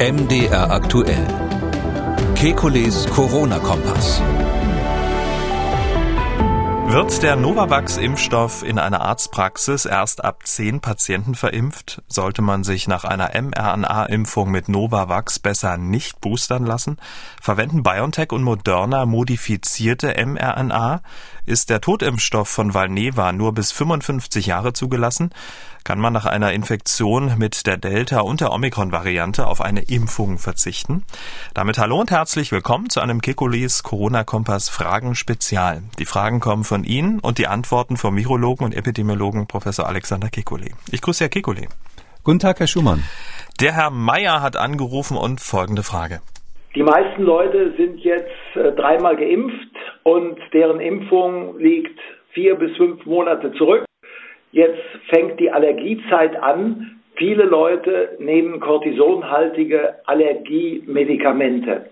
MDR aktuell. Kekules Corona-Kompass. Wird der Novavax-Impfstoff in einer Arztpraxis erst ab zehn Patienten verimpft? Sollte man sich nach einer mRNA-Impfung mit Novavax besser nicht boostern lassen? Verwenden BioNTech und Moderna modifizierte mRNA? Ist der Totimpfstoff von Valneva nur bis 55 Jahre zugelassen? Kann man nach einer Infektion mit der Delta- und der Omikron-Variante auf eine Impfung verzichten? Damit hallo und herzlich willkommen zu einem Kekulis Corona-Kompass Fragen Spezial. Die Fragen kommen von Ihnen und die Antworten vom Virologen und Epidemiologen Professor Alexander Kekulé. Ich grüße Herr Kekulé. Guten Tag, Herr Schumann. Der Herr Meier hat angerufen und folgende Frage. Die meisten Leute sind jetzt äh, dreimal geimpft und deren Impfung liegt vier bis fünf Monate zurück. Jetzt fängt die Allergiezeit an. Viele Leute nehmen kortisonhaltige Allergiemedikamente.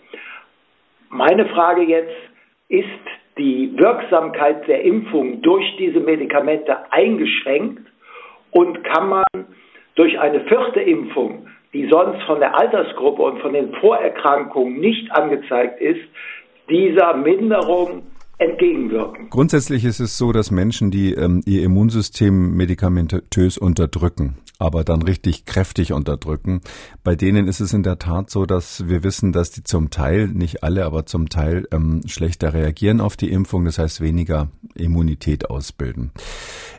Meine Frage jetzt, ist die Wirksamkeit der Impfung durch diese Medikamente eingeschränkt und kann man durch eine vierte Impfung, die sonst von der Altersgruppe und von den Vorerkrankungen nicht angezeigt ist, dieser Minderung entgegenwirken. Grundsätzlich ist es so, dass Menschen, die ähm, ihr Immunsystem medikamentös unterdrücken, aber dann richtig kräftig unterdrücken. Bei denen ist es in der Tat so, dass wir wissen, dass die zum Teil, nicht alle, aber zum Teil ähm, schlechter reagieren auf die Impfung, das heißt weniger Immunität ausbilden.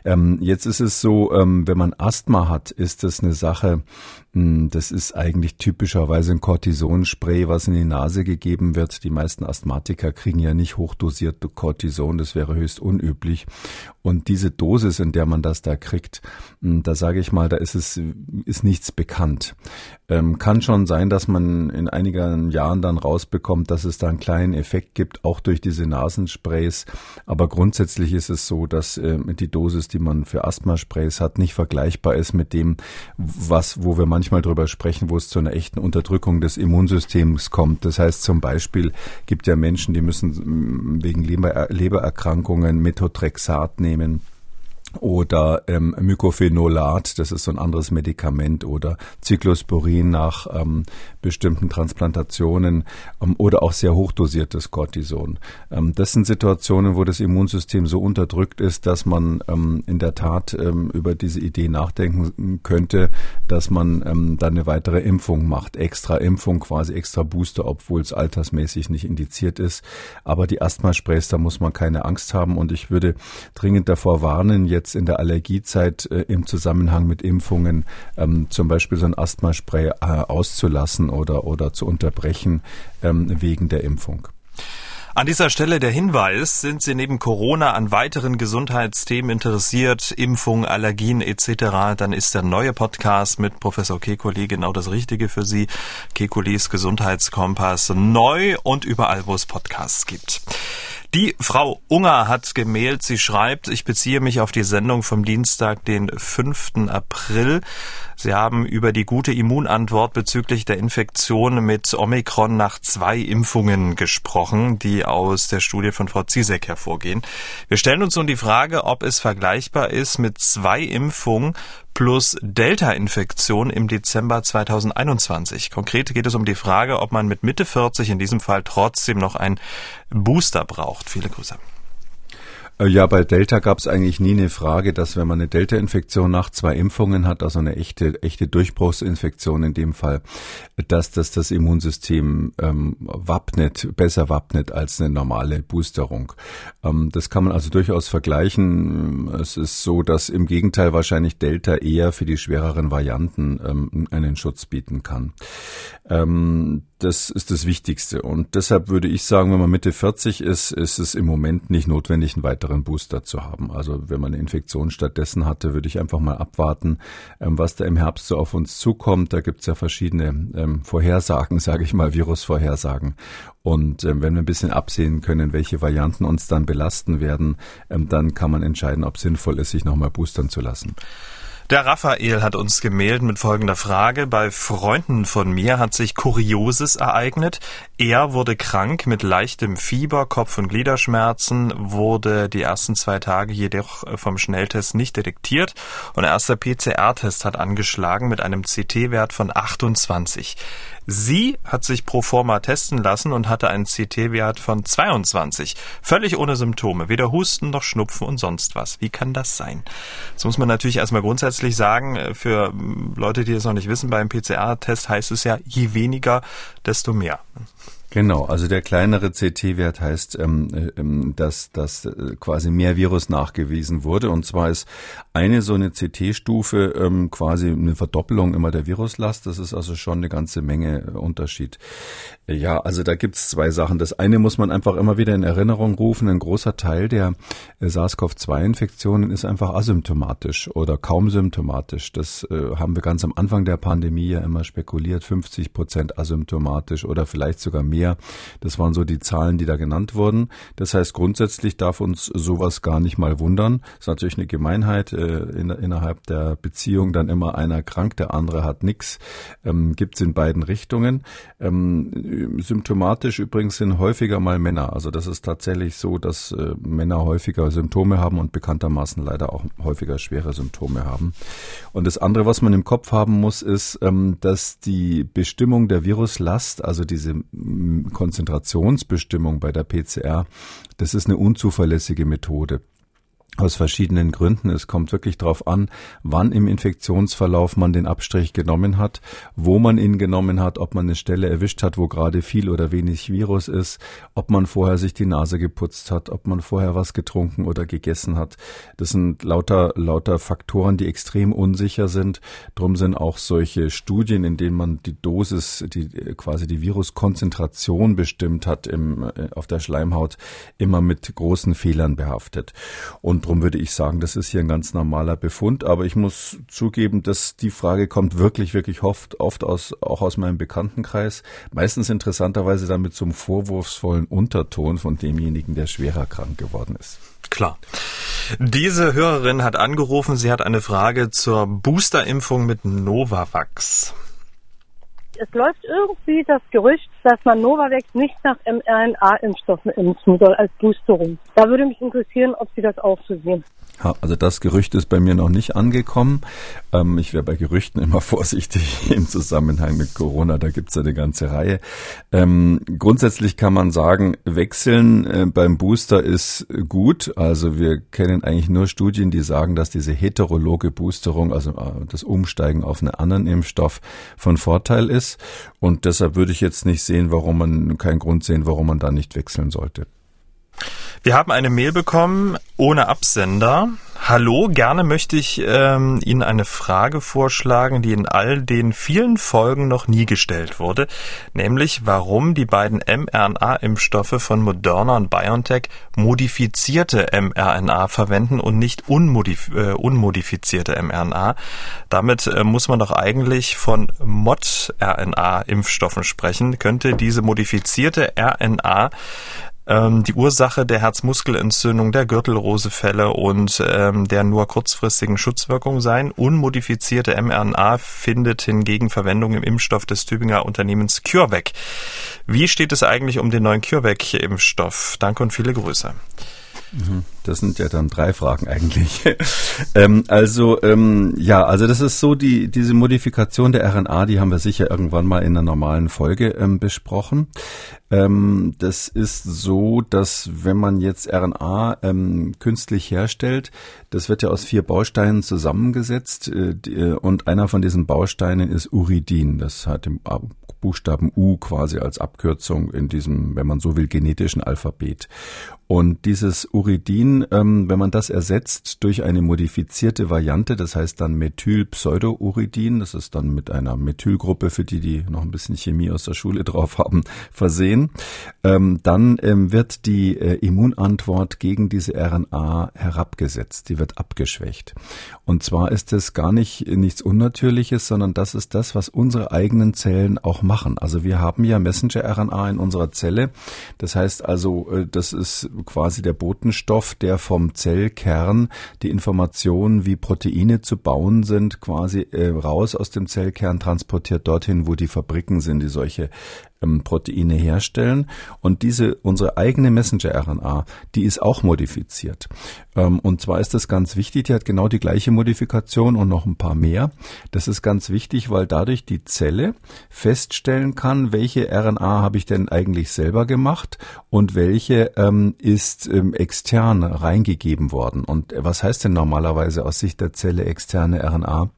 Ähm, jetzt ist es so, ähm, wenn man Asthma hat, ist das eine Sache, das ist eigentlich typischerweise ein Cortisonspray, was in die Nase gegeben wird. Die meisten Asthmatiker kriegen ja nicht hochdosiert Cortison, das wäre höchst unüblich. Und diese Dosis, in der man das da kriegt, da sage ich mal, da ist es ist nichts bekannt. Ähm, kann schon sein, dass man in einigen Jahren dann rausbekommt, dass es da einen kleinen Effekt gibt, auch durch diese Nasensprays. Aber grundsätzlich ist es so, dass äh, die Dosis, die man für Asthmasprays hat, nicht vergleichbar ist mit dem, was, wo wir manchmal drüber sprechen, wo es zu einer echten Unterdrückung des Immunsystems kommt. Das heißt zum Beispiel gibt ja Menschen, die müssen mm, wegen Leber, Lebererkrankungen Methotrexat nehmen oder ähm, Mycophenolat, das ist so ein anderes Medikament, oder Cyclosporin nach ähm, bestimmten Transplantationen ähm, oder auch sehr hochdosiertes Cortison. Ähm, das sind Situationen, wo das Immunsystem so unterdrückt ist, dass man ähm, in der Tat ähm, über diese Idee nachdenken könnte, dass man ähm, dann eine weitere Impfung macht, extra Impfung, quasi extra Booster, obwohl es altersmäßig nicht indiziert ist. Aber die Asthmasprays, da muss man keine Angst haben und ich würde dringend davor warnen, jetzt jetzt in der Allergiezeit äh, im Zusammenhang mit Impfungen ähm, zum Beispiel so ein Asthmaspray äh, auszulassen oder, oder zu unterbrechen ähm, wegen der Impfung. An dieser Stelle der Hinweis, sind Sie neben Corona an weiteren Gesundheitsthemen interessiert, Impfung, Allergien etc., dann ist der neue Podcast mit Professor Kekulé genau das Richtige für Sie. Kekulis Gesundheitskompass neu und überall, wo es Podcasts gibt. Die Frau Unger hat gemailt, sie schreibt, ich beziehe mich auf die Sendung vom Dienstag, den 5. April. Sie haben über die gute Immunantwort bezüglich der Infektion mit Omikron nach zwei Impfungen gesprochen, die aus der Studie von Frau Zizek hervorgehen. Wir stellen uns nun die Frage, ob es vergleichbar ist mit zwei Impfungen plus Delta-Infektion im Dezember 2021. Konkret geht es um die Frage, ob man mit Mitte 40 in diesem Fall trotzdem noch ein Booster braucht. Viele Grüße. Äh, ja, bei Delta gab es eigentlich nie eine Frage, dass wenn man eine Delta-Infektion nach zwei Impfungen hat, also eine echte, echte Durchbruchsinfektion in dem Fall, dass das das Immunsystem ähm, wappnet, besser wappnet als eine normale Boosterung. Ähm, das kann man also durchaus vergleichen. Es ist so, dass im Gegenteil wahrscheinlich Delta eher für die schwereren Varianten ähm, einen Schutz bieten kann. Ähm, das ist das Wichtigste. Und deshalb würde ich sagen, wenn man Mitte 40 ist, ist es im Moment nicht notwendig, einen weiteren Booster zu haben. Also wenn man eine Infektion stattdessen hatte, würde ich einfach mal abwarten, ähm, was da im Herbst so auf uns zukommt. Da gibt es ja verschiedene ähm, Vorhersagen, sage ich mal, Virusvorhersagen. Und ähm, wenn wir ein bisschen absehen können, welche Varianten uns dann belasten werden, dann kann man entscheiden, ob sinnvoll ist, sich nochmal boostern zu lassen. Der Raphael hat uns gemeldet mit folgender Frage. Bei Freunden von mir hat sich Kurioses ereignet. Er wurde krank mit leichtem Fieber, Kopf- und Gliederschmerzen, wurde die ersten zwei Tage jedoch vom Schnelltest nicht detektiert und erster PCR-Test hat angeschlagen mit einem CT-Wert von 28. Sie hat sich pro forma testen lassen und hatte einen CT-Wert von 22. Völlig ohne Symptome. Weder Husten noch Schnupfen und sonst was. Wie kann das sein? Das muss man natürlich erstmal grundsätzlich sagen. Äh, für Leute, die es noch nicht wissen, beim PCR-Test heißt es ja, je weniger, desto mehr. Genau, also der kleinere CT-Wert heißt, ähm, äh, ähm, dass, dass äh, quasi mehr Virus nachgewiesen wurde. Und zwar ist eine so eine CT-Stufe ähm, quasi eine Verdoppelung immer der Viruslast. Das ist also schon eine ganze Menge äh, Unterschied. Ja, also da gibt's zwei Sachen. Das eine muss man einfach immer wieder in Erinnerung rufen. Ein großer Teil der äh, SARS-CoV-2-Infektionen ist einfach asymptomatisch oder kaum symptomatisch. Das haben wir ganz am Anfang der Pandemie ja immer spekuliert. 50 Prozent asymptomatisch oder vielleicht sogar mehr mehr. Das waren so die Zahlen, die da genannt wurden. Das heißt, grundsätzlich darf uns sowas gar nicht mal wundern. Das ist natürlich eine Gemeinheit äh, in, innerhalb der Beziehung. Dann immer einer krank, der andere hat nichts. Ähm, Gibt es in beiden Richtungen. Ähm, symptomatisch übrigens sind häufiger mal Männer. Also das ist tatsächlich so, dass äh, Männer häufiger Symptome haben und bekanntermaßen leider auch häufiger schwere Symptome haben. Und das andere, was man im Kopf haben muss, ist, ähm, dass die Bestimmung der Viruslast, also diese Konzentrationsbestimmung bei der PCR, das ist eine unzuverlässige Methode aus verschiedenen Gründen. Es kommt wirklich darauf an, wann im Infektionsverlauf man den Abstrich genommen hat, wo man ihn genommen hat, ob man eine Stelle erwischt hat, wo gerade viel oder wenig Virus ist, ob man vorher sich die Nase geputzt hat, ob man vorher was getrunken oder gegessen hat. Das sind lauter, lauter Faktoren, die extrem unsicher sind. Drum sind auch solche Studien, in denen man die Dosis, die quasi die Viruskonzentration bestimmt hat im, äh, auf der Schleimhaut, immer mit großen Fehlern behaftet. Und Drum würde ich sagen, das ist hier ein ganz normaler Befund. Aber ich muss zugeben, dass die Frage kommt wirklich, wirklich oft, oft aus, auch aus meinem Bekanntenkreis. Meistens interessanterweise dann mit so einem vorwurfsvollen Unterton von demjenigen, der schwerer krank geworden ist. Klar. Diese Hörerin hat angerufen. Sie hat eine Frage zur Boosterimpfung mit Novavax. Es läuft irgendwie das Gerücht, dass man Novavax nicht nach mRNA-Impfstoffen impfen soll als Boosterung. Da würde mich interessieren, ob Sie das auch so sehen. Also das Gerücht ist bei mir noch nicht angekommen. Ähm, ich wäre bei Gerüchten immer vorsichtig im Zusammenhang mit Corona. Da gibt's ja eine ganze Reihe. Ähm, grundsätzlich kann man sagen, wechseln äh, beim Booster ist gut. Also wir kennen eigentlich nur Studien, die sagen, dass diese heterologe Boosterung, also äh, das Umsteigen auf einen anderen Impfstoff von Vorteil ist. Und deshalb würde ich jetzt nicht sehen, warum man, keinen Grund sehen, warum man da nicht wechseln sollte. Wir haben eine Mail bekommen ohne Absender. Hallo, gerne möchte ich ähm, Ihnen eine Frage vorschlagen, die in all den vielen Folgen noch nie gestellt wurde, nämlich warum die beiden mRNA-Impfstoffe von Moderna und BioNTech modifizierte mRNA verwenden und nicht unmodif äh, unmodifizierte mRNA. Damit äh, muss man doch eigentlich von Mod-RNA-Impfstoffen sprechen. Könnte diese modifizierte RNA die Ursache der Herzmuskelentzündung, der Gürtelrosefälle und ähm, der nur kurzfristigen Schutzwirkung sein. Unmodifizierte mRNA findet hingegen Verwendung im Impfstoff des Tübinger Unternehmens CureVac. Wie steht es eigentlich um den neuen CureVac-Impfstoff? Danke und viele Grüße. Das sind ja dann drei Fragen eigentlich. ähm, also ähm, ja, also das ist so die diese Modifikation der RNA, die haben wir sicher irgendwann mal in einer normalen Folge ähm, besprochen. Ähm, das ist so, dass wenn man jetzt RNA ähm, künstlich herstellt, das wird ja aus vier Bausteinen zusammengesetzt äh, die, äh, und einer von diesen Bausteinen ist Uridin. Das hat im Buchstaben U quasi als Abkürzung in diesem, wenn man so will, genetischen Alphabet. Und dieses Uridin, ähm, wenn man das ersetzt durch eine modifizierte Variante, das heißt dann Methylpseudouridin, das ist dann mit einer Methylgruppe, für die, die noch ein bisschen Chemie aus der Schule drauf haben, versehen, ähm, dann ähm, wird die äh, Immunantwort gegen diese RNA herabgesetzt, die wird abgeschwächt. Und zwar ist es gar nicht nichts Unnatürliches, sondern das ist das, was unsere eigenen Zellen auch machen. Also wir haben ja Messenger-RNA in unserer Zelle. Das heißt also, äh, das ist quasi der Botenstoff, der vom Zellkern die Informationen, wie Proteine zu bauen sind, quasi äh, raus aus dem Zellkern transportiert dorthin, wo die Fabriken sind, die solche ähm, Proteine herstellen. Und diese, unsere eigene Messenger-RNA, die ist auch modifiziert. Ähm, und zwar ist das ganz wichtig, die hat genau die gleiche Modifikation und noch ein paar mehr. Das ist ganz wichtig, weil dadurch die Zelle feststellen kann, welche RNA habe ich denn eigentlich selber gemacht und welche ähm, ist ähm, extern reingegeben worden. Und was heißt denn normalerweise aus Sicht der Zelle externe RNA?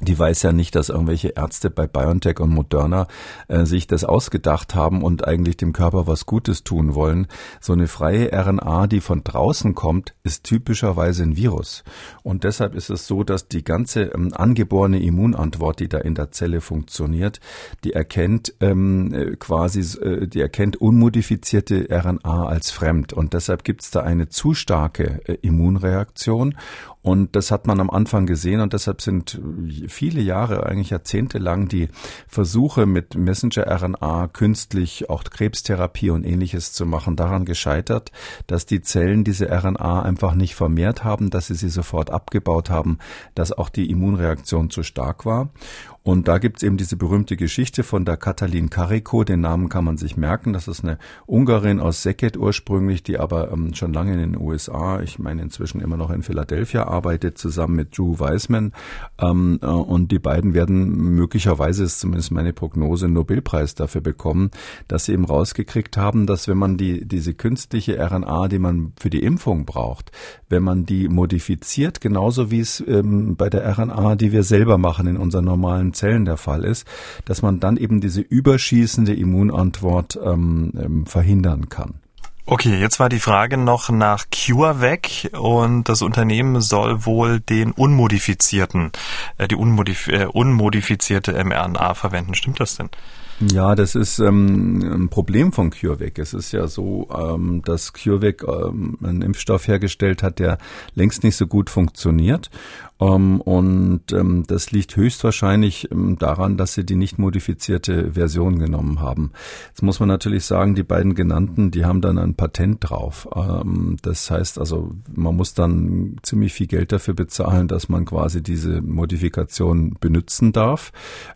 Die weiß ja nicht, dass irgendwelche Ärzte bei BioNTech und Moderna äh, sich das ausgedacht haben und eigentlich dem Körper was Gutes tun wollen. So eine freie RNA, die von draußen kommt, ist typischerweise ein Virus. Und deshalb ist es so, dass die ganze ähm, angeborene Immunantwort, die da in der Zelle funktioniert, die erkennt ähm, äh, quasi, äh, die erkennt unmodifizierte RNA als fremd. Und deshalb gibt es da eine zu starke äh, Immunreaktion. Und das hat man am Anfang gesehen und deshalb sind viele Jahre, eigentlich jahrzehntelang die Versuche mit Messenger-RNA künstlich auch Krebstherapie und ähnliches zu machen daran gescheitert, dass die Zellen diese RNA einfach nicht vermehrt haben, dass sie sie sofort abgebaut haben, dass auch die Immunreaktion zu stark war. Und da gibt's eben diese berühmte Geschichte von der Katalin Kariko, den Namen kann man sich merken. Das ist eine Ungarin aus Szeket ursprünglich, die aber ähm, schon lange in den USA, ich meine inzwischen immer noch in Philadelphia arbeitet, zusammen mit Drew Weissman. Ähm, äh, und die beiden werden möglicherweise, ist zumindest meine Prognose, einen Nobelpreis dafür bekommen, dass sie eben rausgekriegt haben, dass wenn man die, diese künstliche RNA, die man für die Impfung braucht, wenn man die modifiziert, genauso wie es ähm, bei der RNA, die wir selber machen in unseren normalen einzelnen Zellen der Fall ist, dass man dann eben diese überschießende Immunantwort ähm, ähm, verhindern kann. Okay, jetzt war die Frage noch nach CureVac und das Unternehmen soll wohl den unmodifizierten, äh, die unmodif äh, unmodifizierte mRNA verwenden. Stimmt das denn? Ja, das ist ähm, ein Problem von CureVac. Es ist ja so, ähm, dass CureVac ähm, einen Impfstoff hergestellt hat, der längst nicht so gut funktioniert. Ähm, und ähm, das liegt höchstwahrscheinlich ähm, daran, dass sie die nicht modifizierte Version genommen haben. Jetzt muss man natürlich sagen, die beiden genannten, die haben dann ein Patent drauf. Ähm, das heißt also, man muss dann ziemlich viel Geld dafür bezahlen, dass man quasi diese Modifikation benutzen darf.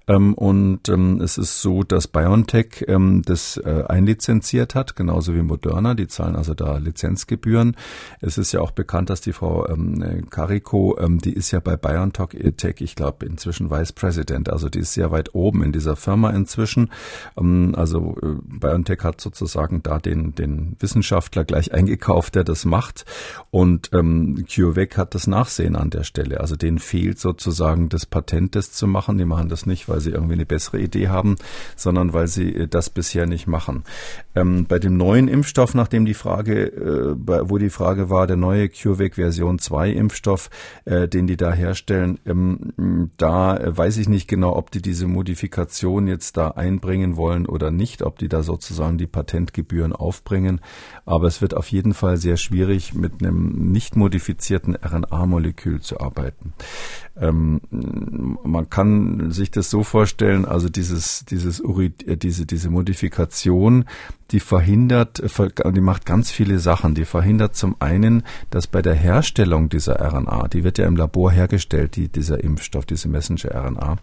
Ähm, und ähm, es ist so, dass BioNTech ähm, das äh, einlizenziert hat, genauso wie Moderna. Die zahlen also da Lizenzgebühren. Es ist ja auch bekannt, dass die Frau ähm, Carico, ähm, die ist ja bei BioNTech, ich glaube, inzwischen Vice President. Also die ist sehr weit oben in dieser Firma inzwischen. Ähm, also äh, BioNTech hat sozusagen da den, den Wissenschaftler gleich eingekauft, der das macht. Und ähm, CureVac hat das Nachsehen an der Stelle. Also denen fehlt sozusagen das Patent, das zu machen. Die machen das nicht, weil sie irgendwie eine bessere Idee haben, sondern weil sie äh, das bisher nicht machen. Ähm, bei dem neuen Impfstoff, nachdem die Frage, äh, wo die Frage war, der neue CureVac Version 2 Impfstoff, äh, den die da herstellen, ähm, da weiß ich nicht genau, ob die diese Modifikation jetzt da einbringen wollen oder nicht, ob die da sozusagen die Patentgebühren aufbringen. Aber es wird auf jeden Fall sehr schwierig, mit einem nicht modifizierten RNA-Molekül zu arbeiten. Ähm, man kann sich das so vorstellen, also dieses, dieses Äh, diese, diese Modifikation, die verhindert, die macht ganz viele Sachen. Die verhindert zum einen, dass bei der Herstellung dieser RNA, die wird ja im Labor hergestellt, die, dieser Impfstoff, diese Messenger-RNA,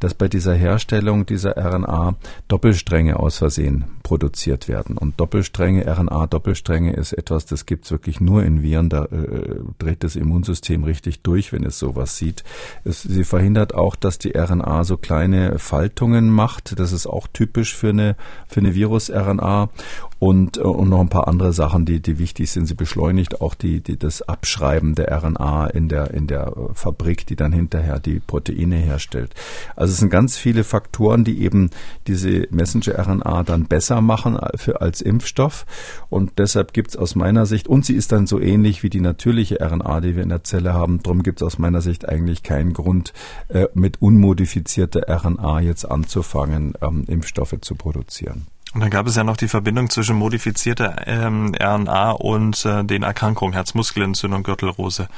dass bei dieser Herstellung dieser RNA Doppelstränge aus Versehen produziert werden. Und Doppelstränge, RNA-Doppelstränge ist etwas, das gibt's wirklich nur in Viren, da äh, dreht das Immunsystem richtig durch, wenn es sowas sieht. Es, sie verhindert auch, dass die RNA so kleine Faltungen macht. Das ist auch typisch für eine, für eine Virus-RNA und, äh, und noch ein paar andere Sachen, die, die wichtig sind. Sie beschleunigt auch die, die, das Abschreiben der RNA in der, in der äh, Fabrik, die dann hinterher die Proteine herstellt. Also es sind ganz viele Faktoren, die eben diese Messenger-RNA dann besser machen für, als Impfstoff. Und deshalb gibt es aus meiner Sicht, und sie ist dann so ähnlich wie die natürliche RNA, die wir in der Zelle haben, darum gibt es aus meiner Sicht eigentlich keinen Grund, äh, mit unmodifizierter RNA jetzt anzufangen, ähm, Impfstoffe zu produzieren. Und dann gab es ja noch die Verbindung zwischen modifizierter ähm, RNA und äh, den Erkrankungen Herzmuskelentzündung, Gürtelrose.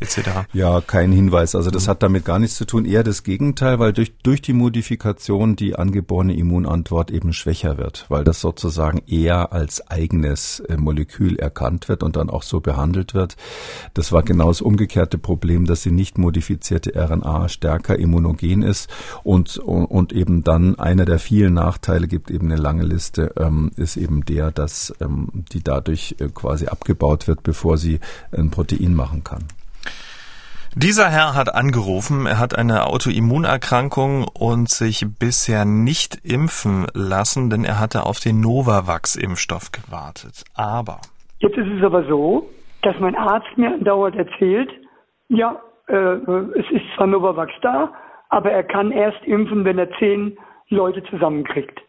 Etc. Ja, kein Hinweis. Also das mhm. hat damit gar nichts zu tun. Eher das Gegenteil, weil durch, durch die Modifikation die angeborene Immunantwort eben schwächer wird, weil das sozusagen eher als eigenes äh, Molekül erkannt wird und dann auch so behandelt wird. Das war genau das umgekehrte Problem, dass die nicht modifizierte RNA stärker immunogen ist und, und, und eben dann einer der vielen Nachteile gibt eben eine lange Liste, ähm, ist eben der, dass ähm, die dadurch äh, quasi abgebaut wird, bevor sie ein Protein machen kann. Dieser Herr hat angerufen, er hat eine Autoimmunerkrankung und sich bisher nicht impfen lassen, denn er hatte auf den Novavax-Impfstoff gewartet. Aber. Jetzt ist es aber so, dass mein Arzt mir andauernd erzählt, ja, äh, es ist zwar Novavax da, aber er kann erst impfen, wenn er zehn Leute zusammenkriegt.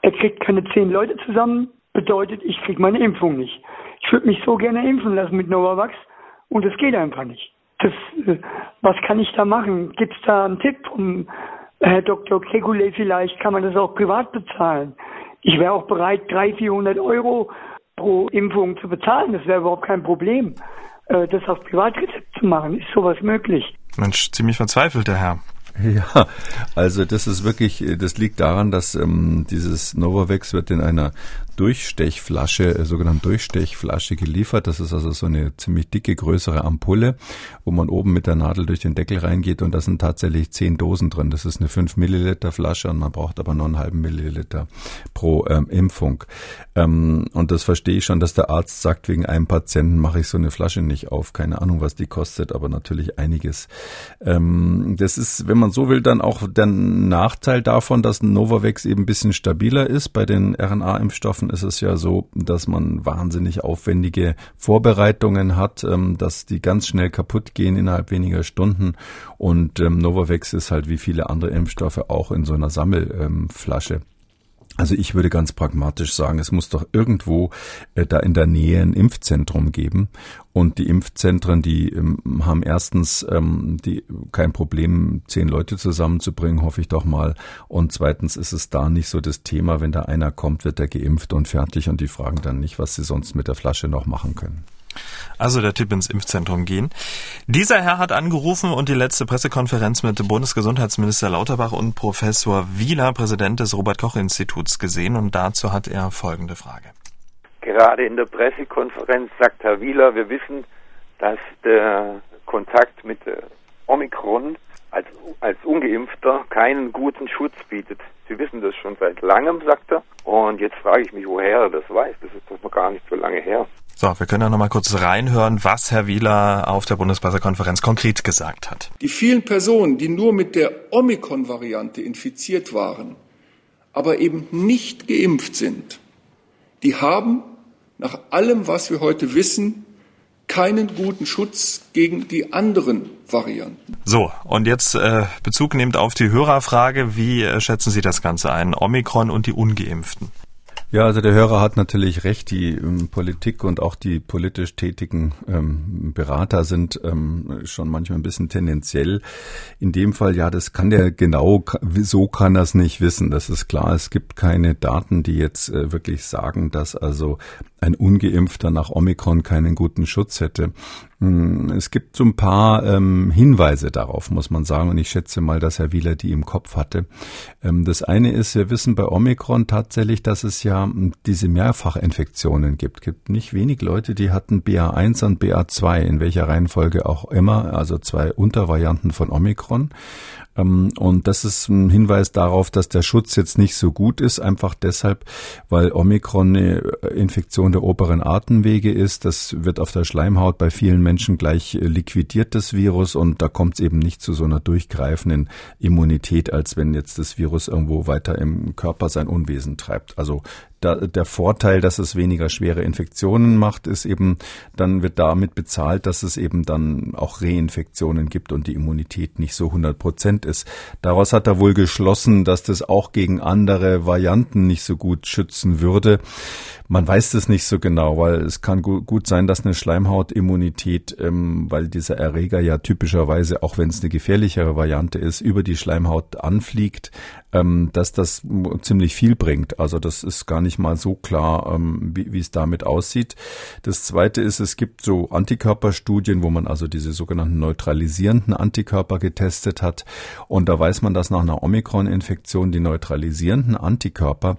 Er kriegt keine zehn Leute zusammen, bedeutet, ich kriege meine Impfung nicht. Ich würde mich so gerne impfen lassen mit Novavax und es geht einfach nicht das, äh, was kann ich da machen? Gibt es da einen Tipp vom Herr Dr. Kegule vielleicht? Kann man das auch privat bezahlen? Ich wäre auch bereit, 300, 400 Euro pro Impfung zu bezahlen. Das wäre überhaupt kein Problem. Äh, das auf Privatrezept zu machen, ist sowas möglich. Mensch, ziemlich verzweifelt, der Herr. Ja, also das ist wirklich, das liegt daran, dass ähm, dieses Novavax wird in einer Durchstechflasche, äh, sogenannte Durchstechflasche geliefert. Das ist also so eine ziemlich dicke, größere Ampulle, wo man oben mit der Nadel durch den Deckel reingeht und da sind tatsächlich zehn Dosen drin. Das ist eine 5 Milliliter Flasche und man braucht aber nur einen halben Milliliter pro ähm, Impfung. Ähm, und das verstehe ich schon, dass der Arzt sagt, wegen einem Patienten mache ich so eine Flasche nicht auf. Keine Ahnung, was die kostet, aber natürlich einiges. Ähm, das ist, wenn man so will, dann auch der Nachteil davon, dass Novavax eben ein bisschen stabiler ist bei den RNA-Impfstoffen Impfstoffen ist es ja so, dass man wahnsinnig aufwendige Vorbereitungen hat, ähm, dass die ganz schnell kaputt gehen innerhalb weniger Stunden. Und ähm, Novavax ist halt wie viele andere Impfstoffe auch in so einer Sammelflasche. Also ich würde ganz pragmatisch sagen, es muss doch irgendwo äh, da in der Nähe ein Impfzentrum geben. Und die Impfzentren, die ähm, haben erstens ähm, die, kein Problem, zehn Leute zusammenzubringen, hoffe ich doch mal. Und zweitens ist es da nicht so das Thema, wenn da einer kommt, wird er geimpft und fertig und die fragen dann nicht, was sie sonst mit der Flasche noch machen können. Also der Tipp ins Impfzentrum gehen. Dieser Herr hat angerufen und die letzte Pressekonferenz mit Bundesgesundheitsminister Lauterbach und Professor Wieler, Präsident des Robert Koch Instituts, gesehen und dazu hat er folgende Frage. Gerade in der Pressekonferenz sagt Herr Wieler, wir wissen, dass der Kontakt mit Omikron als, als Ungeimpfter keinen guten Schutz bietet. Sie wissen das schon seit langem, sagt er. Und jetzt frage ich mich, woher er das weiß. Das ist doch noch gar nicht so lange her. So, wir können ja noch mal kurz reinhören, was Herr Wieler auf der Bundespressekonferenz konkret gesagt hat. Die vielen Personen, die nur mit der Omikron-Variante infiziert waren, aber eben nicht geimpft sind, die haben nach allem, was wir heute wissen, keinen guten Schutz gegen die anderen Varianten. So, und jetzt äh, Bezug nehmend auf die Hörerfrage, wie äh, schätzen Sie das Ganze ein? Omikron und die Ungeimpften. Ja, also der Hörer hat natürlich recht. Die ähm, Politik und auch die politisch tätigen ähm, Berater sind ähm, schon manchmal ein bisschen tendenziell. In dem Fall, ja, das kann der genau, so kann es nicht wissen. Das ist klar. Es gibt keine Daten, die jetzt äh, wirklich sagen, dass also ein Ungeimpfter nach Omikron keinen guten Schutz hätte. Hm, es gibt so ein paar ähm, Hinweise darauf, muss man sagen, und ich schätze mal, dass Herr Wieler die im Kopf hatte. Ähm, das eine ist, wir wissen bei Omikron tatsächlich, dass es ja diese Mehrfachinfektionen gibt. Es gibt nicht wenig Leute, die hatten BA1 und BA2, in welcher Reihenfolge auch immer, also zwei Untervarianten von Omikron. Ähm, und das ist ein Hinweis darauf, dass der Schutz jetzt nicht so gut ist, einfach deshalb, weil Omikron eine Infektion der oberen Atemwege ist. Das wird auf der Schleimhaut bei vielen Menschen gleich liquidiert, das Virus, und da kommt es eben nicht zu so einer durchgreifenden Immunität, als wenn jetzt das Virus irgendwo weiter im Körper sein Unwesen treibt. Also da, der Vorteil, dass es weniger schwere Infektionen macht, ist eben, dann wird damit bezahlt, dass es eben dann auch Reinfektionen gibt und die Immunität nicht so 100 Prozent ist. Daraus hat er wohl geschlossen, dass das auch gegen andere Varianten nicht so gut schützen würde. Man weiß das nicht so genau, weil es kann gut sein, dass eine Schleimhautimmunität, ähm, weil dieser Erreger ja typischerweise, auch wenn es eine gefährlichere Variante ist, über die Schleimhaut anfliegt, ähm, dass das ziemlich viel bringt. Also das ist gar nicht mal so klar, ähm, wie, wie es damit aussieht. Das Zweite ist, es gibt so Antikörperstudien, wo man also diese sogenannten neutralisierenden Antikörper getestet hat. Und da weiß man, dass nach einer Omikron-Infektion die neutralisierenden Antikörper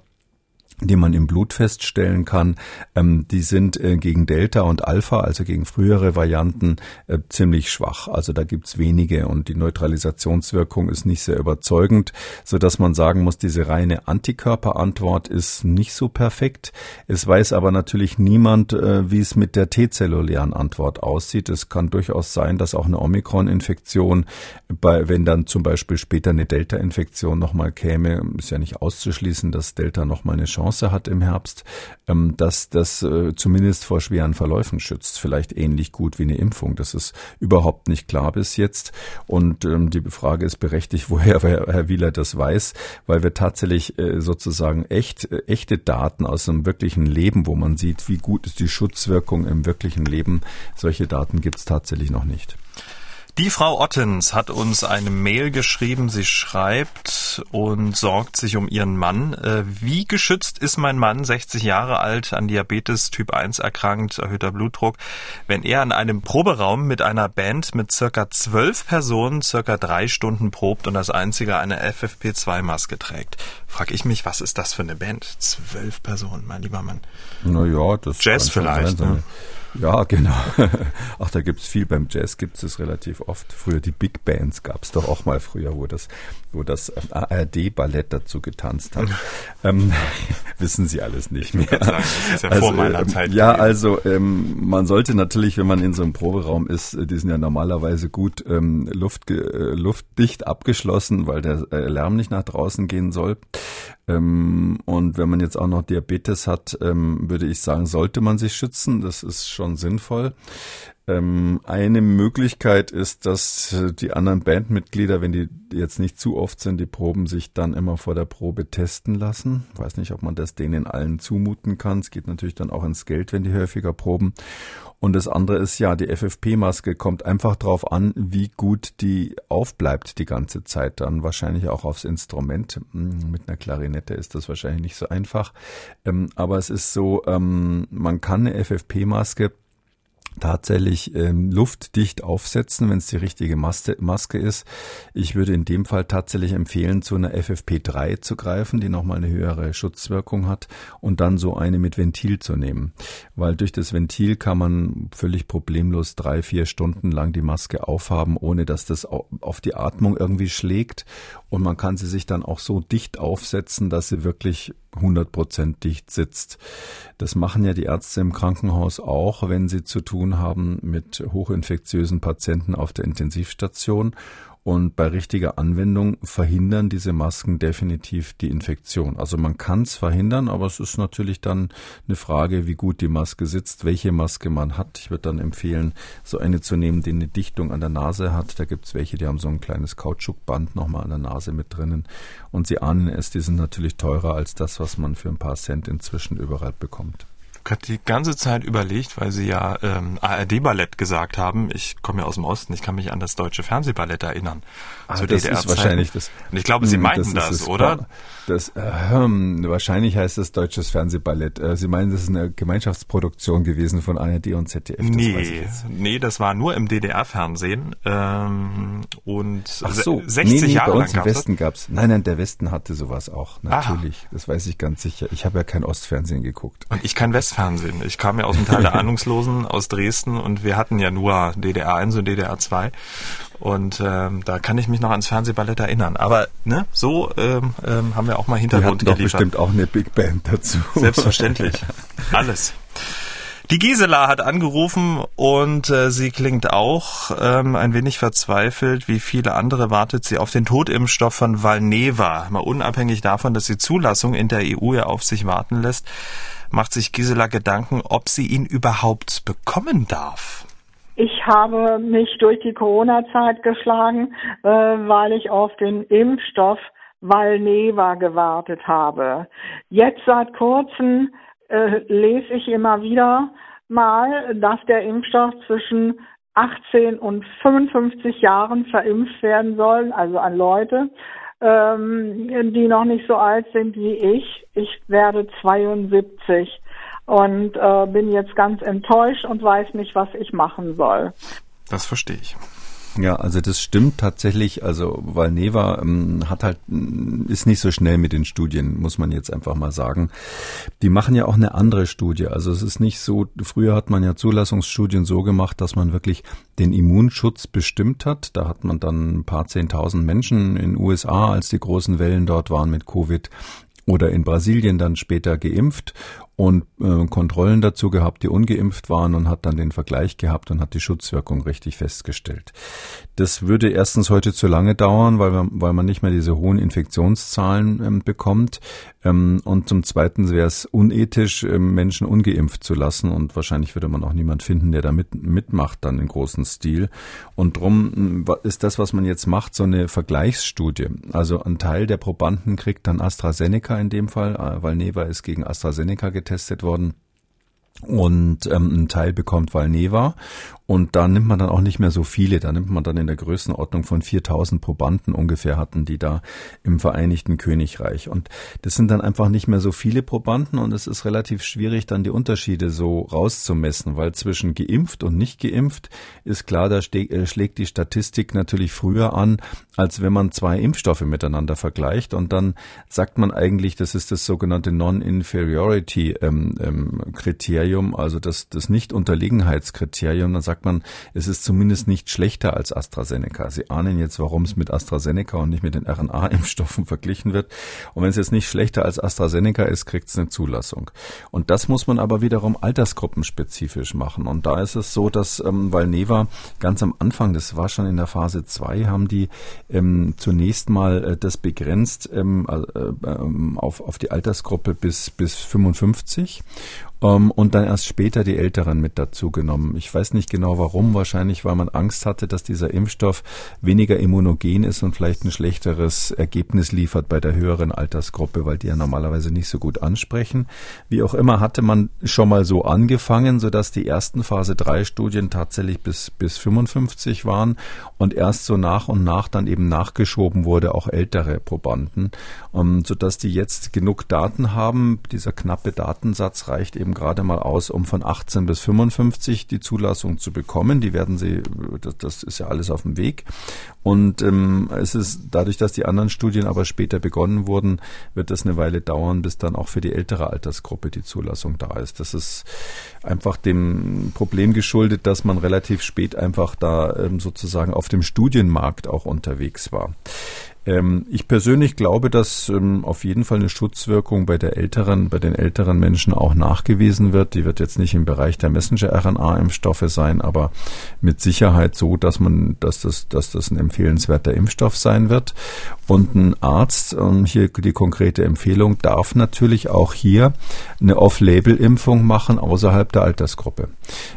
die man im Blut feststellen kann, ähm, die sind äh, gegen Delta und Alpha, also gegen frühere Varianten, äh, ziemlich schwach. Also da gibt's wenige und die Neutralisationswirkung ist nicht sehr überzeugend, so dass man sagen muss, diese reine Antikörperantwort ist nicht so perfekt. Es weiß aber natürlich niemand, äh, wie es mit der T-zellulären Antwort aussieht. Es kann durchaus sein, dass auch eine Omikron-Infektion, bei, wenn dann zum Beispiel später eine Delta-Infektion nochmal käme, ist ja nicht auszuschließen, dass Delta nochmal eine Chance Chance hat im Herbst, ähm, dass das äh, zumindest vor schweren Verläufen schützt. Vielleicht ähnlich gut wie eine Impfung. Das ist überhaupt nicht klar bis jetzt. Und ähm, die Frage ist berechtigt, woher Herr Wieler das weiß, weil wir tatsächlich äh, sozusagen echt, äh, echte Daten aus einem wirklichen Leben, wo man sieht, wie gut ist die Schutzwirkung im wirklichen Leben. Solche Daten gibt es tatsächlich noch nicht. Die Frau Ottens hat uns eine Mail geschrieben. Sie schreibt und sorgt sich um ihren Mann. Äh, wie geschützt ist mein Mann, 60 Jahre alt, an Diabetes Typ 1 erkrankt, erhöhter Blutdruck, wenn er in einem Proberaum mit einer Band mit circa zwölf Personen circa drei Stunden probt und als einziger eine FFP2-Maske trägt? Frag ich mich, was ist das für eine Band? Zwölf Personen, mein lieber Mann. Naja, das Jazz vielleicht. Sein, ne? Ja, genau. Ach, da gibt's viel. Beim Jazz gibt's es relativ oft. Früher die Big Bands gab's doch auch mal früher, wo das, wo das ähm, ARD-Ballett dazu getanzt hat. ähm, wissen Sie alles nicht mehr. Sagen, das ist ja also, vor meiner ähm, Zeit. Ja, gewesen. also ähm, man sollte natürlich, wenn man in so einem Proberaum ist, äh, die sind ja normalerweise gut ähm, Luft, äh, luftdicht abgeschlossen, weil der äh, Lärm nicht nach draußen gehen soll. Ähm, und wenn man jetzt auch noch Diabetes hat, würde ich sagen, sollte man sich schützen. Das ist schon sinnvoll. Ähm, eine Möglichkeit ist, dass die anderen Bandmitglieder, wenn die jetzt nicht zu oft sind, die Proben sich dann immer vor der Probe testen lassen. Weiß nicht, ob man das denen allen zumuten kann. Es geht natürlich dann auch ins Geld, wenn die häufiger proben. Und das andere ist ja, die FFP-Maske kommt einfach darauf an, wie gut die aufbleibt die ganze Zeit. Dann wahrscheinlich auch aufs Instrument. Hm, mit einer Klarinette ist das wahrscheinlich nicht so einfach. Ähm, aber es ist so, ähm, man kann eine FFP-Maske tatsächlich ähm, luftdicht aufsetzen, wenn es die richtige Maske, Maske ist. Ich würde in dem Fall tatsächlich empfehlen, zu einer FFP3 zu greifen, die nochmal eine höhere Schutzwirkung hat und dann so eine mit Ventil zu nehmen. Weil durch das Ventil kann man völlig problemlos drei, vier Stunden lang die Maske aufhaben, ohne dass das auf die Atmung irgendwie schlägt. Und man kann sie sich dann auch so dicht aufsetzen, dass sie wirklich 100% dicht sitzt. Das machen ja die Ärzte im Krankenhaus auch, wenn sie zu tun haben mit hochinfektiösen Patienten auf der Intensivstation und bei richtiger Anwendung verhindern diese Masken definitiv die Infektion. Also man kann es verhindern, aber es ist natürlich dann eine Frage, wie gut die Maske sitzt, welche Maske man hat. Ich würde dann empfehlen, so eine zu nehmen, die eine Dichtung an der Nase hat. Da gibt es welche, die haben so ein kleines Kautschukband nochmal an der Nase mit drinnen. Und Sie ahnen es, die sind natürlich teurer als das, was man für ein paar Cent inzwischen überall bekommt hat die ganze Zeit überlegt, weil sie ja ähm, ARD-Ballett gesagt haben. Ich komme ja aus dem Osten, ich kann mich an das deutsche Fernsehballett erinnern. Also das ist wahrscheinlich das. Und ich glaube, Sie hm, meinten das, das oder? Das, äh, wahrscheinlich heißt das deutsches Fernsehballett. Äh, Sie meinen, das ist eine Gemeinschaftsproduktion gewesen von ARD und ZDF? Das nee, nee, das war nur im DDR-Fernsehen. Ähm, und Ach so, 60 nee, nee, Jahre bei uns lang im Westen gab's. Nein, nein, der Westen hatte sowas auch. Natürlich, Aha. das weiß ich ganz sicher. Ich habe ja kein Ostfernsehen geguckt. Und ich kein Westfernsehen. Ich kam ja aus dem Teil der Ahnungslosen aus Dresden und wir hatten ja nur DDR 1 und DDR 2. Und ähm, da kann ich mich noch ans Fernsehballett erinnern. Aber ne, so ähm, ähm, haben wir auch mal Hintergrund Wir hatten doch bestimmt auch eine Big Band dazu. Selbstverständlich. Alles. Die Gisela hat angerufen und äh, sie klingt auch ähm, ein wenig verzweifelt. Wie viele andere wartet sie auf den Totimpfstoff von Valneva. Mal unabhängig davon, dass die Zulassung in der EU ja auf sich warten lässt, macht sich Gisela Gedanken, ob sie ihn überhaupt bekommen darf. Ich habe mich durch die Corona-Zeit geschlagen, äh, weil ich auf den Impfstoff Valneva gewartet habe. Jetzt seit kurzem äh, lese ich immer wieder mal, dass der Impfstoff zwischen 18 und 55 Jahren verimpft werden soll, also an Leute. ähm, die noch nicht so alt sind wie ich. Ich werde 72 und äh, bin jetzt ganz enttäuscht und weiß nicht, was ich machen soll. Das verstehe ich. Ja, also das stimmt tatsächlich. Also Valneva ähm, hat halt ist nicht so schnell mit den Studien, muss man jetzt einfach mal sagen. Die machen ja auch eine andere Studie. Also es ist nicht so. Früher hat man ja Zulassungsstudien so gemacht, dass man wirklich den Immunschutz bestimmt hat. Da hat man dann ein paar zehntausend Menschen in den USA, als die großen Wellen dort waren mit Covid, oder in Brasilien dann später geimpft und äh, Kontrollen dazu gehabt, die ungeimpft waren und hat dann den Vergleich gehabt und hat die Schutzwirkung richtig festgestellt. Das würde erstens heute zu lange dauern, weil, wir, weil man nicht mehr diese hohen Infektionszahlen ähm, bekommt. Ähm, und zum Zweiten wäre es unethisch, ähm, Menschen ungeimpft zu lassen und wahrscheinlich würde man auch niemand finden, der da mit, mitmacht dann in großen Stil. Und drum äh, ist das, was man jetzt macht, so eine Vergleichsstudie. Also ein Teil der Probanden kriegt dann AstraZeneca in dem Fall, äh, weil Neva ist gegen AstraZeneca getestet worden und ähm, ein Teil bekommt Valneva und da nimmt man dann auch nicht mehr so viele. Da nimmt man dann in der Größenordnung von 4000 Probanden ungefähr hatten die da im Vereinigten Königreich. Und das sind dann einfach nicht mehr so viele Probanden und es ist relativ schwierig, dann die Unterschiede so rauszumessen, weil zwischen geimpft und nicht geimpft ist klar, da äh, schlägt die Statistik natürlich früher an, als wenn man zwei Impfstoffe miteinander vergleicht. Und dann sagt man eigentlich, das ist das sogenannte Non-Inferiority-Kriterium, ähm, ähm, also das, das Nicht-Unterlegenheitskriterium. Dann sagt sagt man, es ist zumindest nicht schlechter als AstraZeneca. Sie ahnen jetzt, warum es mit AstraZeneca und nicht mit den RNA-Impfstoffen verglichen wird. Und wenn es jetzt nicht schlechter als AstraZeneca ist, kriegt es eine Zulassung. Und das muss man aber wiederum altersgruppenspezifisch machen. Und da ist es so, dass ähm, Valneva ganz am Anfang, das war schon in der Phase 2, haben die ähm, zunächst mal äh, das begrenzt ähm, äh, äh, auf, auf die Altersgruppe bis, bis 55 ähm, und dann erst später die Älteren mit dazu genommen. Ich weiß nicht genau warum, wahrscheinlich weil man Angst hatte, dass dieser Impfstoff weniger immunogen ist und vielleicht ein schlechteres Ergebnis liefert bei der höheren Altersgruppe, weil die ja normalerweise nicht so gut ansprechen. Wie auch immer hatte man schon mal so angefangen, sodass die ersten Phase 3 Studien tatsächlich bis, bis 55 waren und erst so nach und nach dann eben nachgeschoben wurde, auch ältere Probanden, ähm, sodass die jetzt genug Daten haben. Dieser knappe Datensatz reicht eben gerade mal aus, um von 18 bis 55 die Zulassung zu bekommen. Die werden sie, das, das ist ja alles auf dem Weg. Und ähm, es ist dadurch, dass die anderen Studien aber später begonnen wurden, wird das eine Weile dauern, bis dann auch für die ältere Altersgruppe die Zulassung da ist. Das ist einfach dem Problem geschuldet, dass man relativ spät einfach da ähm, sozusagen auf dem Studienmarkt auch unterwegs war. Ähm, ich persönlich glaube, dass ähm, auf jeden Fall eine Schutzwirkung bei der älteren, bei den älteren Menschen auch nachgewiesen wird. Die wird jetzt nicht im Bereich der Messenger-RNA-Impfstoffe sein, aber mit Sicherheit so, dass man, dass das, dass das ein empfehlenswerter Impfstoff sein wird. Und ein Arzt, ähm, hier die konkrete Empfehlung, darf natürlich auch hier eine Off-Label-Impfung machen außerhalb der Altersgruppe.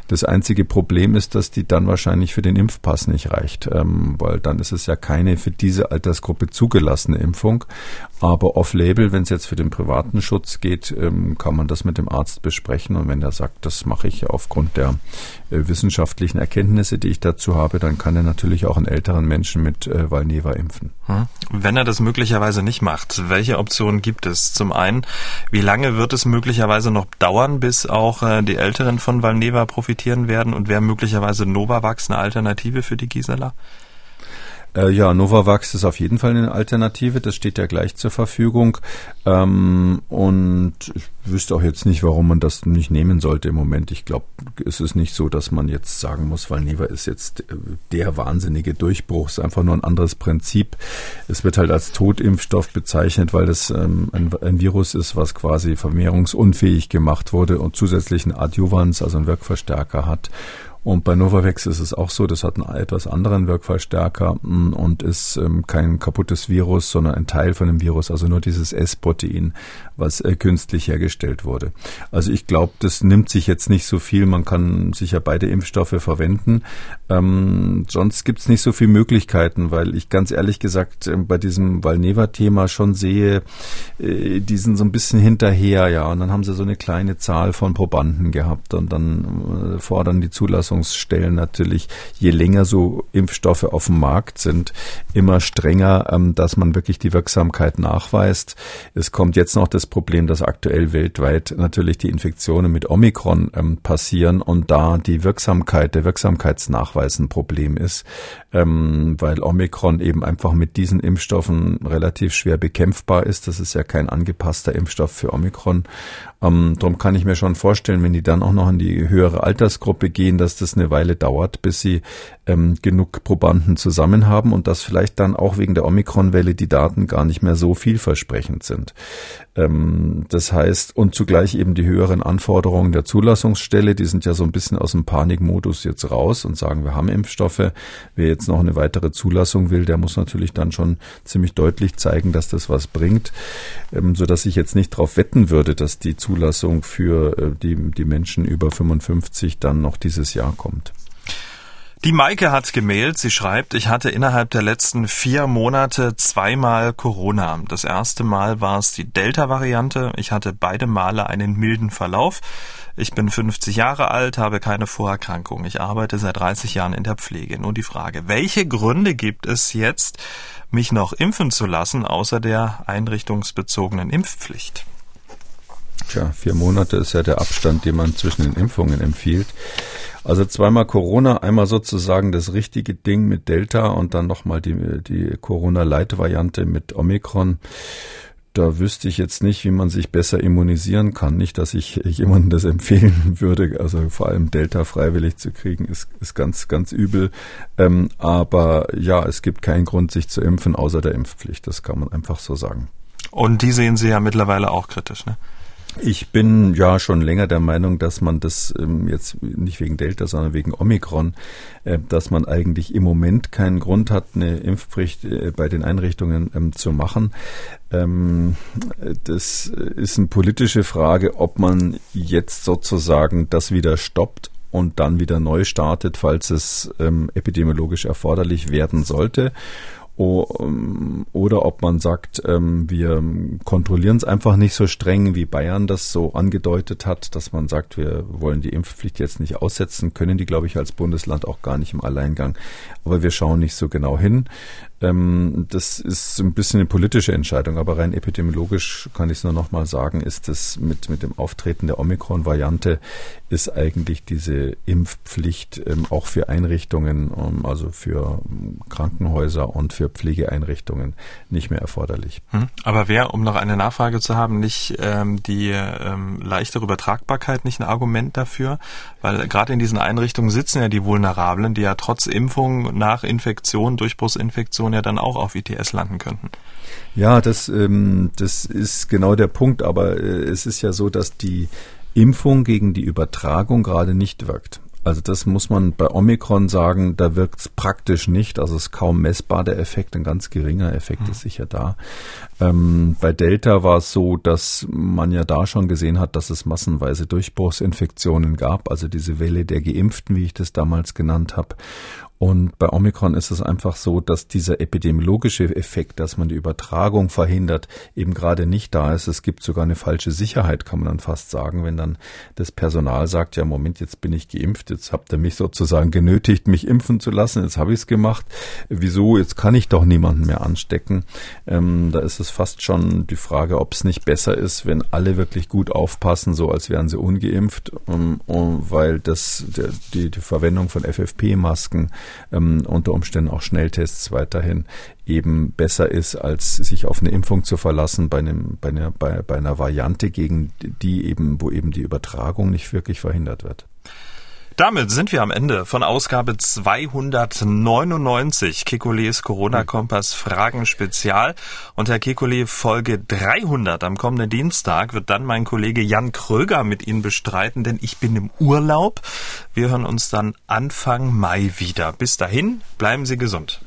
Das einzige Problem ist, dass die dann wahrscheinlich für den Impfpass nicht reicht, ähm, weil dann ist es ja keine für diese Altersgruppe zugelassene Impfung. Aber off-label, wenn es jetzt für den privaten Schutz geht, ähm, kann man das mit dem Arzt besprechen. Und wenn er sagt, das mache ich aufgrund der äh, wissenschaftlichen Erkenntnisse, die ich dazu habe, dann kann er natürlich auch einen älteren Menschen mit äh, Valneva impfen. Hm. Wenn er das möglicherweise nicht macht, welche Optionen gibt es? Zum einen, wie lange wird es möglicherweise noch dauern, bis auch äh, die Älteren von Valneva profitieren werden? Und wäre möglicherweise Novavax eine Alternative für die Gisela? Äh, ja, Novavax ist auf jeden Fall eine Alternative. Das steht ja gleich zur Verfügung. Ähm, und ich wüsste auch jetzt nicht, warum man das nicht nehmen sollte im Moment. Ich glaube, es ist nicht so, dass man jetzt sagen muss, weil Neva ist jetzt äh, der wahnsinnige Durchbruch. Es ist einfach nur ein anderes Prinzip. Es wird halt als Totimpfstoff bezeichnet, weil das ähm, ein, ein, Virus ist, was quasi vermehrungsunfähig gemacht wurde und zusätzlichen Adjuvans, also einen Wirkverstärker hat. Und bei Novavax ist es auch so, das hat einen etwas anderen Wirkfallstärker mm, und ist ähm, kein kaputtes Virus, sondern ein Teil von dem Virus, also nur dieses S-Protein, was äh, künstlich hergestellt wurde. Also ich glaube, das nimmt sich jetzt nicht so viel. Man kann sicher beide Impfstoffe verwenden. Ähm, sonst gibt es nicht so viele Möglichkeiten, weil ich ganz ehrlich gesagt äh, bei diesem Valneva-Thema schon sehe, äh, die sind so ein bisschen hinterher, ja. Und dann haben sie so eine kleine Zahl von Probanden gehabt und dann äh, fordern die Zulassung Zulassungsstellen natürlich, je länger so Impfstoffe auf dem Markt sind, immer strenger, ähm, dass man wirklich die Wirksamkeit nachweist. Es kommt jetzt noch das Problem, dass aktuell weltweit natürlich die Infektionen mit Omikron ähm, passieren und da die Wirksamkeit, der Wirksamkeitsnachweis ein Problem ist, ähm, weil Omikron eben einfach mit diesen Impfstoffen relativ schwer bekämpfbar ist. Das ist ja kein angepasster Impfstoff für Omikron. Darum kann ich mir schon vorstellen, wenn die dann auch noch in die höhere Altersgruppe gehen, dass das eine Weile dauert, bis sie ähm, genug Probanden zusammen haben und dass vielleicht dann auch wegen der Omikron-Welle die Daten gar nicht mehr so vielversprechend sind. Ähm, das heißt, und zugleich eben die höheren Anforderungen der Zulassungsstelle, die sind ja so ein bisschen aus dem Panikmodus jetzt raus und sagen, wir haben Impfstoffe. Wer jetzt noch eine weitere Zulassung will, der muss natürlich dann schon ziemlich deutlich zeigen, dass das was bringt, ähm, so dass ich jetzt nicht darauf wetten würde, dass die Zulassung für äh, die, die Menschen über 55 dann noch dieses Jahr kommt. Die Maike hat gemailt, sie schreibt, ich hatte innerhalb der letzten vier Monate zweimal Corona. Das erste Mal war es die Delta-Variante. Ich hatte beide Male einen milden Verlauf. Ich bin 50 Jahre alt, habe keine Vorerkrankung. Ich arbeite seit 30 Jahren in der Pflege. Nur die Frage, welche Gründe gibt es jetzt, mich noch impfen zu lassen, außer der einrichtungsbezogenen Impfpflicht? Tja, vier Monate ist ja der Abstand, den man zwischen den Impfungen empfiehlt. Also zweimal Corona, einmal sozusagen das richtige Ding mit Delta und dann nochmal die, die Corona-Light-Variante mit Omikron. Da wüsste ich jetzt nicht, wie man sich besser immunisieren kann. Nicht, dass ich jemandem das empfehlen würde. Also vor allem Delta freiwillig zu kriegen, ist, ist ganz, ganz übel. Ähm, aber ja, es gibt keinen Grund, sich zu impfen, außer der Impfpflicht. Das kann man einfach so sagen. Und die sehen Sie ja mittlerweile auch kritisch, ne? Ich bin ja schon länger der Meinung, dass man das ähm, jetzt nicht wegen Delta, sondern wegen Omikron, äh, dass man eigentlich im Moment keinen Grund hat, eine Impfpflicht äh, bei den Einrichtungen ähm, zu machen. Ähm, das ist eine politische Frage, ob man jetzt sozusagen das wieder stoppt und dann wieder neu startet, falls es ähm, epidemiologisch erforderlich werden sollte oder ob man sagt, ähm, wir kontrollieren es einfach nicht so streng, wie Bayern das so angedeutet hat, dass man sagt, wir wollen die Impfpflicht jetzt nicht aussetzen, können die, glaube ich, als Bundesland auch gar nicht im Alleingang. Aber wir schauen nicht so genau hin. Ähm, das ist ein bisschen eine politische Entscheidung, aber rein epidemiologisch kann ich es nur noch mal sagen, ist es mit, mit dem Auftreten der Omikron-Variante ist eigentlich diese Impfpflicht ähm, auch für Einrichtungen, ähm, also für Krankenhäuser und für Pflegeeinrichtungen nicht mehr erforderlich. Hm. Aber wäre, um noch eine Nachfrage zu haben, nicht ähm, die ähm, leichtere Übertragbarkeit nicht ein Argument dafür? Weil gerade in diesen Einrichtungen sitzen ja die Vulnerablen, die ja trotz Impfung nach Infektion, Durchbruchsinfektion ja dann auch auf ITS landen könnten. Ja, das, ähm, das ist genau der Punkt, aber äh, es ist ja so, dass die Impfung gegen die Übertragung gerade nicht wirkt. Also das muss man bei Omikron sagen, da wirkt es praktisch nicht. Also es ist kaum messbar der Effekt, ein ganz geringer Effekt mhm. ist sicher da. Ähm, bei Delta war es so, dass man ja da schon gesehen hat, dass es massenweise Durchbruchsinfektionen gab, also diese Welle der Geimpften, wie ich das damals genannt habe. Und bei Omikron ist es einfach so, dass dieser epidemiologische Effekt, dass man die Übertragung verhindert, eben gerade nicht da ist. Es gibt sogar eine falsche Sicherheit, kann man dann fast sagen, wenn dann das Personal sagt, ja, Moment, jetzt bin ich geimpft, jetzt habt ihr mich sozusagen genötigt, mich impfen zu lassen, jetzt habe ich es gemacht. Wieso? Jetzt kann ich doch niemanden mehr anstecken. Ähm, da ist es fast schon die Frage, ob es nicht besser ist, wenn alle wirklich gut aufpassen, so als wären sie ungeimpft, um, um, weil das der, die, die Verwendung von FFP-Masken ähm, unter Umständen auch Schnelltests weiterhin eben besser ist, als sich auf eine Impfung zu verlassen bei, einem, bei, einer, bei, bei einer Variante, gegen die eben, wo eben die Übertragung nicht wirklich verhindert wird. Damit sind wir am Ende von Ausgabe 299 Kekules Corona-Kompass Fragen Spezial. Und Herr Kekule, Folge 300 am kommenden Dienstag wird dann mein Kollege Jan Kröger mit Ihnen bestreiten, denn ich bin im Urlaub. Wir hören uns dann Anfang Mai wieder. Bis dahin, bleiben Sie gesund.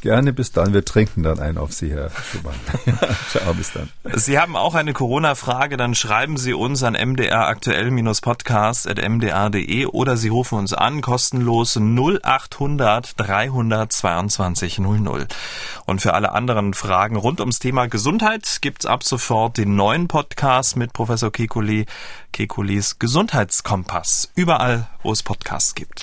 Gerne bis dann. Wir trinken dann einen auf Sie, Herr Schumann. Ciao, bis dann. Sie haben auch eine Corona-Frage, dann schreiben Sie uns an mdraktuell-podcast.mdr.de oder Sie rufen uns an, kostenlos 0800 322 00. Und für alle anderen Fragen rund ums Thema Gesundheit gibt's ab sofort den neuen Podcast mit Professor Kekulé, Kekulis Gesundheitskompass. Überall, wo es Podcasts gibt.